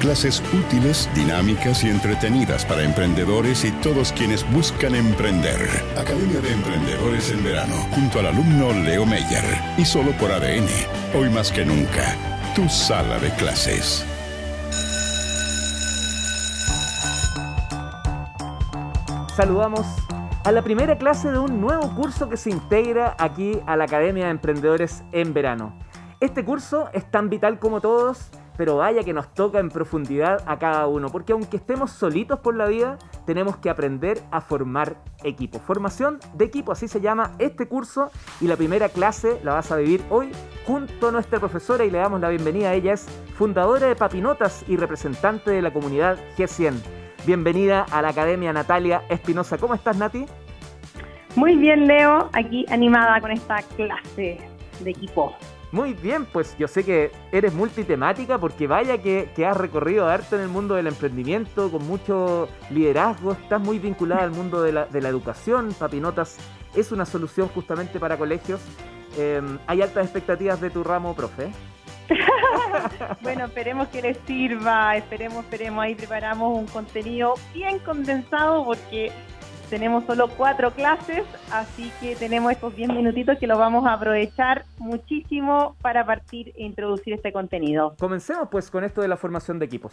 Clases útiles, dinámicas y entretenidas para emprendedores y todos quienes buscan emprender. Academia de Emprendedores en verano, junto al alumno Leo Meyer. Y solo por ADN. Hoy más que nunca, tu sala de clases. Saludamos a la primera clase de un nuevo curso que se integra aquí a la Academia de Emprendedores en verano. Este curso es tan vital como todos pero vaya que nos toca en profundidad a cada uno, porque aunque estemos solitos por la vida, tenemos que aprender a formar equipo. Formación de equipo, así se llama este curso y la primera clase la vas a vivir hoy junto a nuestra profesora y le damos la bienvenida. Ella es fundadora de Papinotas y representante de la comunidad G100. Bienvenida a la Academia Natalia Espinosa. ¿Cómo estás, Nati? Muy bien, Leo, aquí animada con esta clase de equipo. Muy bien, pues yo sé que eres multitemática porque vaya que, has recorrido arte en el mundo del emprendimiento con mucho liderazgo, estás muy vinculada al mundo de la, educación, Papinotas es una solución justamente para colegios. Em, ¿Hay altas expectativas de tu ramo, profe? bueno, esperemos que les sirva, esperemos, esperemos, ahí preparamos un contenido bien condensado porque tenemos solo cuatro clases, así que tenemos estos 10 minutitos que los vamos a aprovechar muchísimo para partir e introducir este contenido. Comencemos pues con esto de la formación de equipos.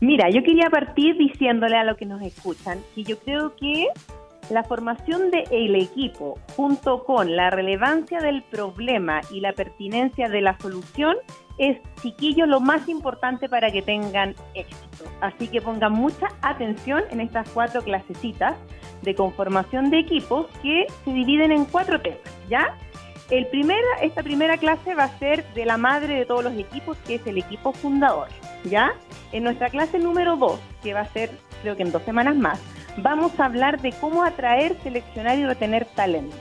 Mira, yo quería partir diciéndole a los que nos escuchan que yo creo que la formación del el equipo, junto con la relevancia del problema y la pertinencia de la solución, es, chiquillos, lo más importante para que tengan éxito. Así que pongan mucha atención en estas cuatro clasecitas de conformación de equipos que se dividen en cuatro temas, ¿ya? El primera, esta primera clase va a ser de la madre de todos los equipos, que es el equipo fundador, ¿ya? En nuestra clase número dos, que va a ser creo que en dos semanas más, vamos a hablar de cómo atraer, seleccionar y retener talento.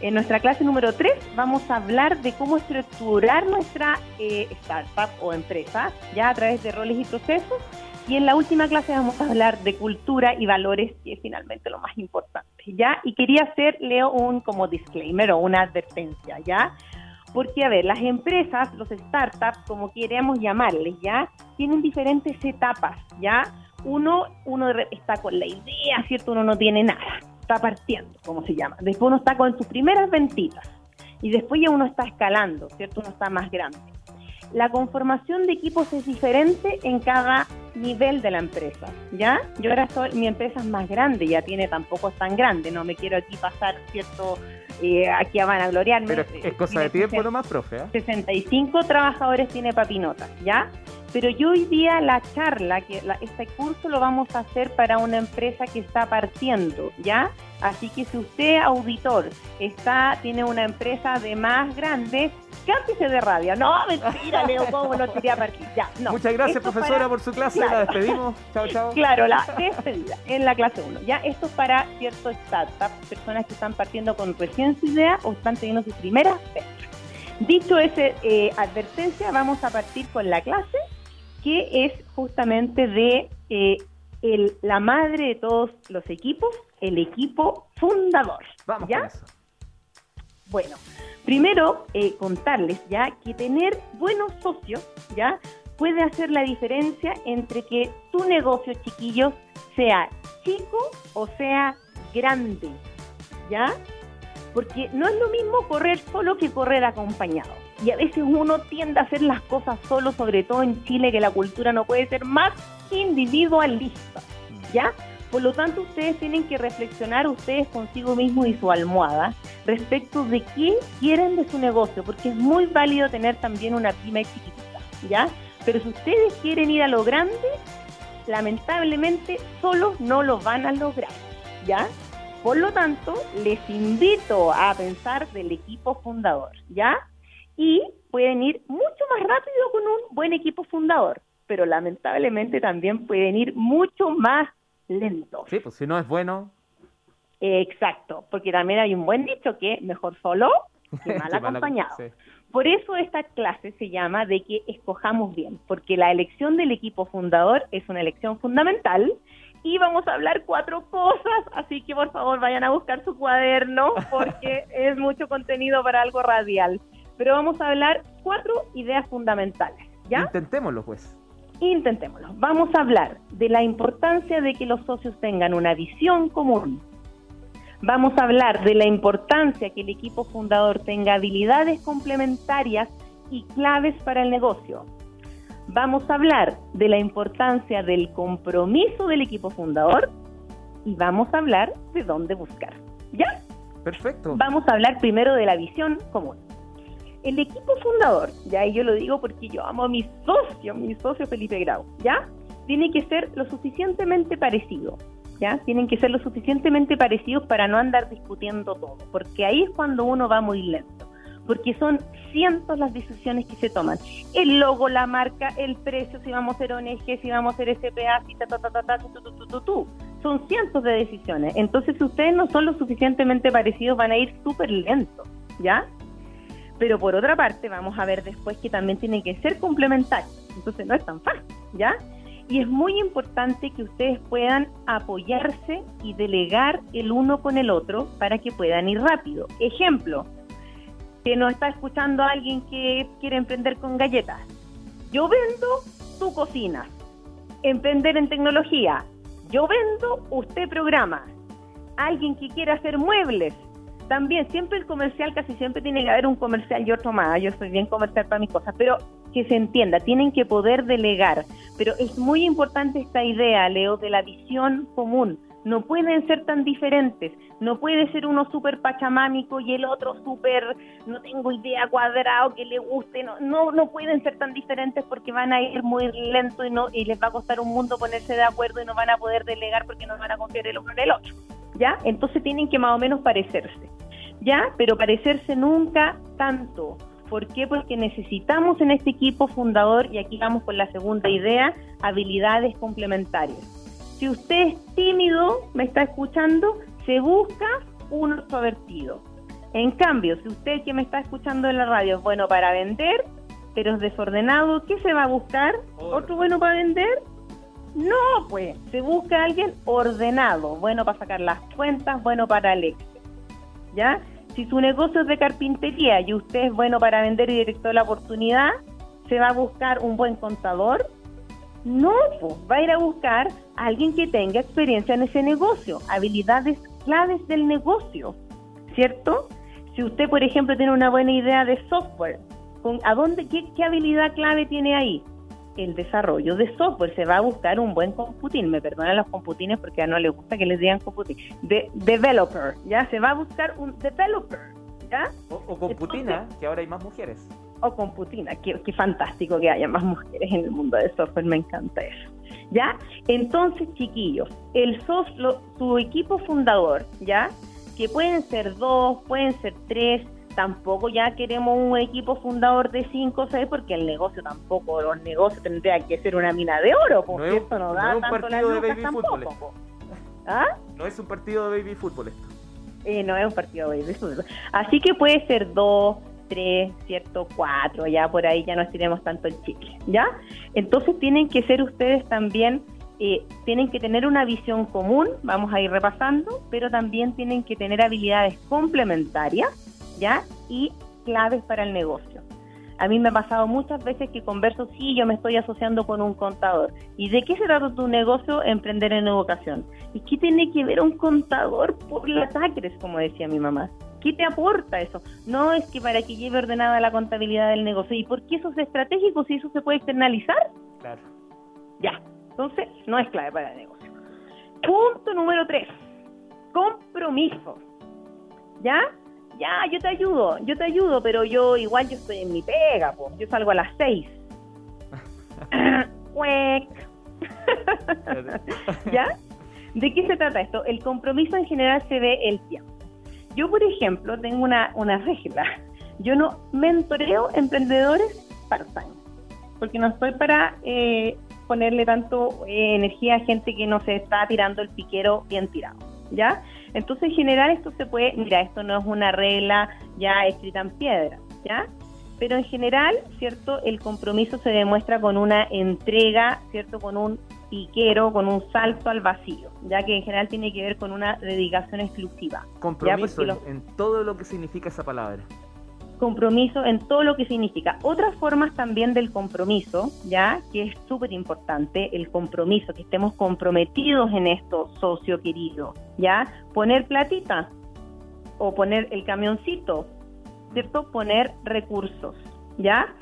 En nuestra clase número 3 vamos a hablar de cómo estructurar nuestra eh, startup o empresa, ya a través de roles y procesos. Y en la última clase vamos a hablar de cultura y valores, que es finalmente lo más importante, ¿ya? Y quería hacer, Leo, un como disclaimer o una advertencia, ¿ya? Porque, a ver, las empresas, los startups, como queremos llamarles, ¿ya? Tienen diferentes etapas, ¿ya? Uno, uno está con la idea, ¿cierto? Uno no tiene nada está partiendo, como se llama. Después uno está con sus primeras ventitas y después ya uno está escalando, ¿cierto? Uno está más grande. La conformación de equipos es diferente en cada nivel de la empresa, ¿ya? Yo ahora soy, mi empresa es más grande, ya tiene tampoco es tan grande, no me quiero aquí pasar, ¿cierto? Eh, aquí van a gloriarme. Pero es cosa de tiempo nomás, profe. 65 ¿eh? trabajadores tiene Papinotas, ¿ya? Pero yo hoy día la charla, que este curso lo vamos a hacer para una empresa que está partiendo, ¿ya? Así que si usted, auditor, está tiene una empresa de más grande, cántese de rabia. No, mentira, Leo, ¿cómo lo quería partir? Ya, no. Muchas gracias, profesora, por su clase. La despedimos. Chao, chao. Claro, la despedida en la clase 1. Ya, esto es para ciertos startups, personas que están partiendo con recién su idea o están teniendo sus primeras ventas. Dicho esa eh, advertencia, vamos a partir con la clase que es justamente de eh, el, la madre de todos los equipos, el equipo fundador. Vamos ¿ya? Bueno, primero eh, contarles ya que tener buenos socios ya puede hacer la diferencia entre que tu negocio, chiquillos, sea chico o sea grande, ¿ya? Porque no es lo mismo correr solo que correr acompañado y a veces uno tiende a hacer las cosas solo, sobre todo en Chile, que la cultura no puede ser más individualista, ¿ya? Por lo tanto, ustedes tienen que reflexionar ustedes consigo mismos y su almohada respecto de qué quieren de su negocio, porque es muy válido tener también una pyme chiquitita, ¿ya? Pero si ustedes quieren ir a lo grande, lamentablemente solos no lo van a lograr, ¿ya? Por lo tanto, les invito a pensar del equipo fundador, ¿ya? Y pueden ir mucho más rápido con un buen equipo fundador, pero lamentablemente también pueden ir mucho más lento. Sí, pues si no es bueno. Exacto, porque también hay un buen dicho que mejor solo que mal acompañado. Por eso esta clase se llama de que escojamos bien, porque la elección del equipo fundador es una elección fundamental y vamos a hablar cuatro cosas, así que por favor vayan a buscar su cuaderno porque es mucho contenido para algo radial. Pero vamos a hablar cuatro ideas fundamentales, ¿ya? Intentémoslo pues. Intentémoslo. Vamos a hablar de la importancia de que los socios tengan una visión común, Vamos a hablar de la importancia que el equipo fundador tenga habilidades complementarias y claves para el negocio. Vamos a hablar de la importancia del compromiso del equipo fundador y vamos a hablar de dónde buscar. ¿Ya? Perfecto. Vamos a hablar primero de la visión común. El equipo fundador, ya y yo lo digo porque yo amo a mi socio, mi socio Felipe Grau, ¿ya? Tiene que ser lo suficientemente parecido ¿ya? Tienen que ser lo suficientemente parecidos para no andar discutiendo todo, porque ahí es cuando uno va muy lento, porque son cientos las decisiones que se toman. El logo, la marca, el precio, si vamos a ser ONG, si vamos a ser SPA, si ta, ta, ta, ta, tu, tu, tu, Son cientos de decisiones. Entonces, si ustedes no son lo suficientemente parecidos, van a ir súper lentos, ¿ya? Pero por otra parte, vamos a ver después que también tienen que ser complementarios. Entonces, no es tan fácil, ¿ya? Y es muy importante que ustedes puedan apoyarse y delegar el uno con el otro para que puedan ir rápido. Ejemplo, que nos está escuchando alguien que quiere emprender con galletas. Yo vendo, tu cocina. Emprender en tecnología. Yo vendo, usted programa. Alguien que quiere hacer muebles. También, siempre el comercial, casi siempre tiene que haber un comercial y otro más. Yo soy bien comercial para mis cosas, pero que se entienda, tienen que poder delegar. Pero es muy importante esta idea, Leo, de la visión común. No pueden ser tan diferentes. No puede ser uno súper pachamámico y el otro súper, no tengo idea, cuadrado, que le guste. No, no, no pueden ser tan diferentes porque van a ir muy lento y, no, y les va a costar un mundo ponerse de acuerdo y no van a poder delegar porque no van a confiar el uno en el otro. ¿Ya? Entonces tienen que más o menos parecerse. ¿Ya? Pero parecerse nunca tanto ¿Por qué? Porque necesitamos en este equipo fundador, y aquí vamos con la segunda idea, habilidades complementarias. Si usted es tímido, me está escuchando, se busca un extrovertido. En cambio, si usted que me está escuchando en la radio es bueno para vender, pero es desordenado, ¿qué se va a buscar? ¿Otro bueno para vender? No, pues, se busca alguien ordenado, bueno para sacar las cuentas, bueno para el Excel. ¿Ya? si su negocio es de carpintería y usted es bueno para vender y director de la oportunidad, ¿se va a buscar un buen contador? No, pues, va a ir a buscar a alguien que tenga experiencia en ese negocio, habilidades claves del negocio, ¿cierto? Si usted, por ejemplo, tiene una buena idea de software, ¿a dónde, qué, qué habilidad clave tiene ahí? El desarrollo de software. Se va a buscar un buen computín. Me perdonan los computines porque a no le gusta que les digan computín. De, developer, ¿ya? Se va a buscar un developer, ¿ya? O, computina, que ahora hay más mujeres. O computina, qué, qué fantástico que haya más mujeres en el mundo del software, me encanta eso. ¿Ya? Entonces, chiquillos, el software, su equipo fundador, ¿ya? Que pueden ser dos, pueden ser tres, tampoco ya queremos un equipo fundador de 5 o 6 porque el negocio tampoco, los negocios tendrían que ser una mina de oro, por no cierto, no, da es un tanto partido de baby fútbol. ¿Ah? No es un partido de baby fútbol esto. Eh, no es un partido de baby fútbol. Así que puede ser 2, 3, ¿cierto? 4, ya por ahí ya no estiremos tanto el chicle, ¿ya? Entonces tienen que ser ustedes también eh, tienen que tener una visión común, vamos a ir repasando, pero también tienen que tener habilidades complementarias ¿ya? Y claves para el negocio. A mí me ha pasado muchas veces que converso, sí, yo me estoy asociando con un contador. ¿Y de qué se trata tu negocio? Emprender en educación. ¿Y qué tiene que ver un contador por las acres, como decía mi mamá? ¿Qué te aporta eso? No es que para que lleve ordenada la contabilidad del negocio. ¿Y por qué eso es estratégico si eso se puede externalizar? Claro. Ya, entonces no es clave para el negocio. Punto número tres, compromiso. ¿Ya? Ya, yo te ayudo, yo te ayudo, pero yo igual yo estoy en mi pega, pues. yo salgo a las seis. ¿Ya? ¿De qué se trata esto? El compromiso en general se ve el tiempo. Yo, por ejemplo, tengo una, una regla. Yo no mentoreo emprendedores part-time, porque no estoy para eh, ponerle tanto eh, energía a gente que no se está tirando el piquero bien tirado, ¿ya? Entonces, en general, esto se puede, mira, esto no es una regla ya escrita en piedra, ¿ya? Pero en general, ¿cierto? El compromiso se demuestra con una entrega, ¿cierto? Con un piquero, con un salto al vacío, ya que en general tiene que ver con una dedicación exclusiva. Compromiso en todo lo que significa esa palabra compromiso en todo lo que significa. Otras formas también del compromiso, ya que es súper importante, el compromiso, que estemos comprometidos en esto, socio querido, ya poner platita o poner el camioncito, ¿cierto? Poner recursos, ¿ya?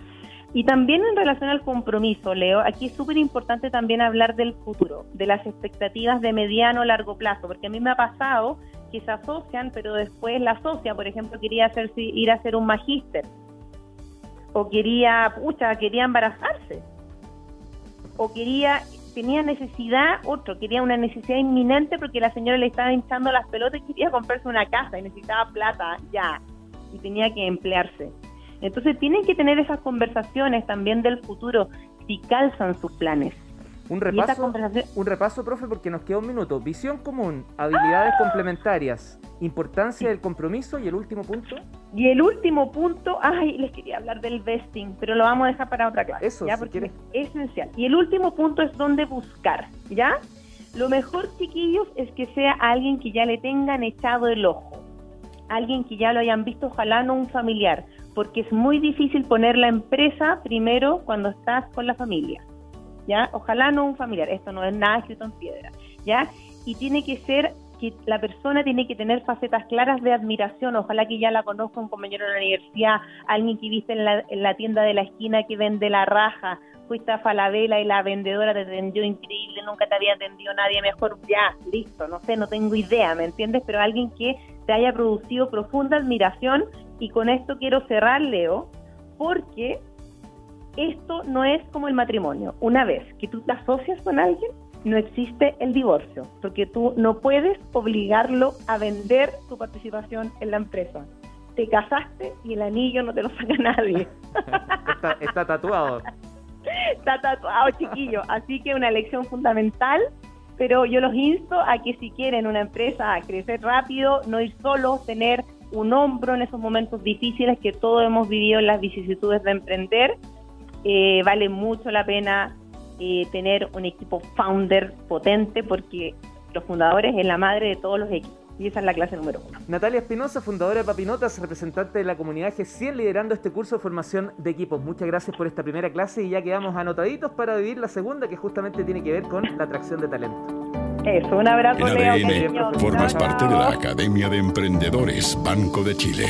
Y también en relación al compromiso, Leo, aquí es súper importante también hablar del futuro, de las expectativas de mediano o largo plazo, porque a mí me ha pasado que se asocian, pero después la socia, por ejemplo, quería hacer, ir a hacer un magíster, o quería, pucha, quería embarazarse, o quería, tenía necesidad, otro, quería una necesidad inminente porque la señora le estaba hinchando las pelotas y quería comprarse una casa y necesitaba plata ya, y tenía que emplearse. Entonces tienen que tener esas conversaciones también del futuro si calzan sus planes. Un repaso, un repaso, profe, porque nos queda un minuto. Visión común, habilidades complementarias, importancia del compromiso y el último punto. Y el último punto, ay, les quería hablar del vesting, pero lo vamos a dejar para otra clase. Eso, ¿ya? porque es esencial. Y el último punto es dónde buscar, ¿ya? Lo mejor, chiquillos, es que sea alguien que ya le tengan echado el ojo. Alguien que ya lo hayan visto, ojalá no un familiar, porque es muy difícil poner la empresa primero cuando estás con la familia. ¿Ya? Ojalá no un familiar, esto no es nada escrito en piedra, ¿ya? Y tiene que ser que la persona tiene que tener facetas claras de admiración, ojalá que ya la conozca un compañero de la universidad, alguien que viste en la, en la tienda de la esquina que vende la raja, fuiste a Falabella y la vendedora te atendió increíble, nunca te había atendido nadie mejor, ya, listo, no sé, no tengo idea, ¿me entiendes? Pero alguien que te haya producido profunda admiración y con esto quiero cerrar, Leo, porque esto no es como el matrimonio. Una vez que tú te asocias con alguien, no existe el divorcio, porque tú no puedes obligarlo a vender tu participación en la empresa. Te casaste y el anillo no te lo saca nadie. está, tatuado. Está tatuado, chiquillo. Así que una lección fundamental, pero yo los insto a que si quieren una empresa a crecer rápido, no ir solo, tener un hombro en esos momentos difíciles que todos hemos vivido en las vicisitudes de emprender eh, vale mucho la pena eh, tener un equipo founder potente porque los fundadores es la madre de todos los equipos. Y esa es la clase número uno. Natalia Espinosa, fundadora de Papinotas, representante de la comunidad G100, liderando este curso de formación de equipos. Muchas gracias por esta primera clase y ya quedamos anotaditos para vivir la segunda, que justamente tiene que ver con la atracción de talento. Eso, un abrazo, en ADN, formas parte de la Academia de Emprendedores Banco de Chile.